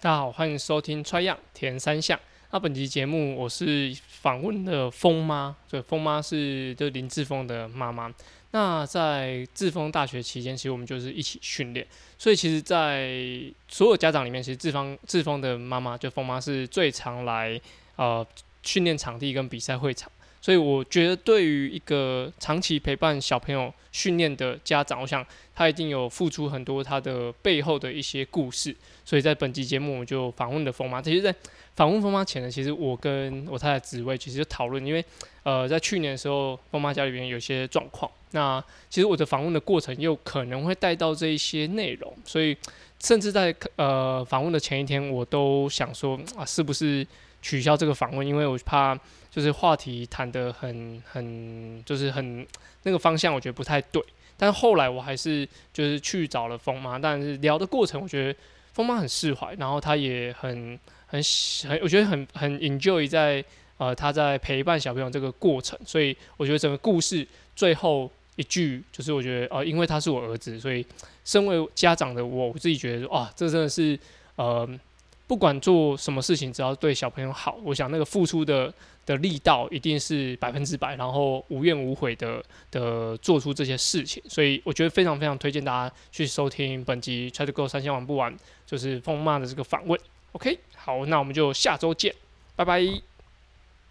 大家好，欢迎收听《Try 样田三项》。那本期节目我是访问的峰妈，对，峰妈是就林志峰的妈妈。那在志峰大学期间，其实我们就是一起训练，所以其实，在所有家长里面，其实志峰志峰的妈妈就峰妈是最常来呃训练场地跟比赛会场。所以我觉得，对于一个长期陪伴小朋友训练的家长，我想他一定有付出很多他的背后的一些故事。所以在本集节目，我就访问了峰妈。其实，在访问峰妈前呢，其实我跟我太太紫薇其实就讨论，因为呃，在去年的时候，峰妈家里边有些状况。那其实我的访问的过程又可能会带到这一些内容，所以甚至在呃访问的前一天，我都想说啊，是不是取消这个访问？因为我怕。就是话题谈得很很，就是很那个方向，我觉得不太对。但后来我还是就是去找了风妈，但是聊的过程，我觉得风妈很释怀，然后她也很很很，我觉得很很 enjoy 在呃她在陪伴小朋友这个过程。所以我觉得整个故事最后一句就是我觉得呃，因为他是我儿子，所以身为家长的我，我自己觉得说啊，这真的是呃。不管做什么事情，只要对小朋友好，我想那个付出的的力道一定是百分之百，然后无怨无悔的的做出这些事情。所以我觉得非常非常推荐大家去收听本集《Try to Go 三千玩不完》，就是峰妈的这个访问。OK，好，那我们就下周见，拜拜。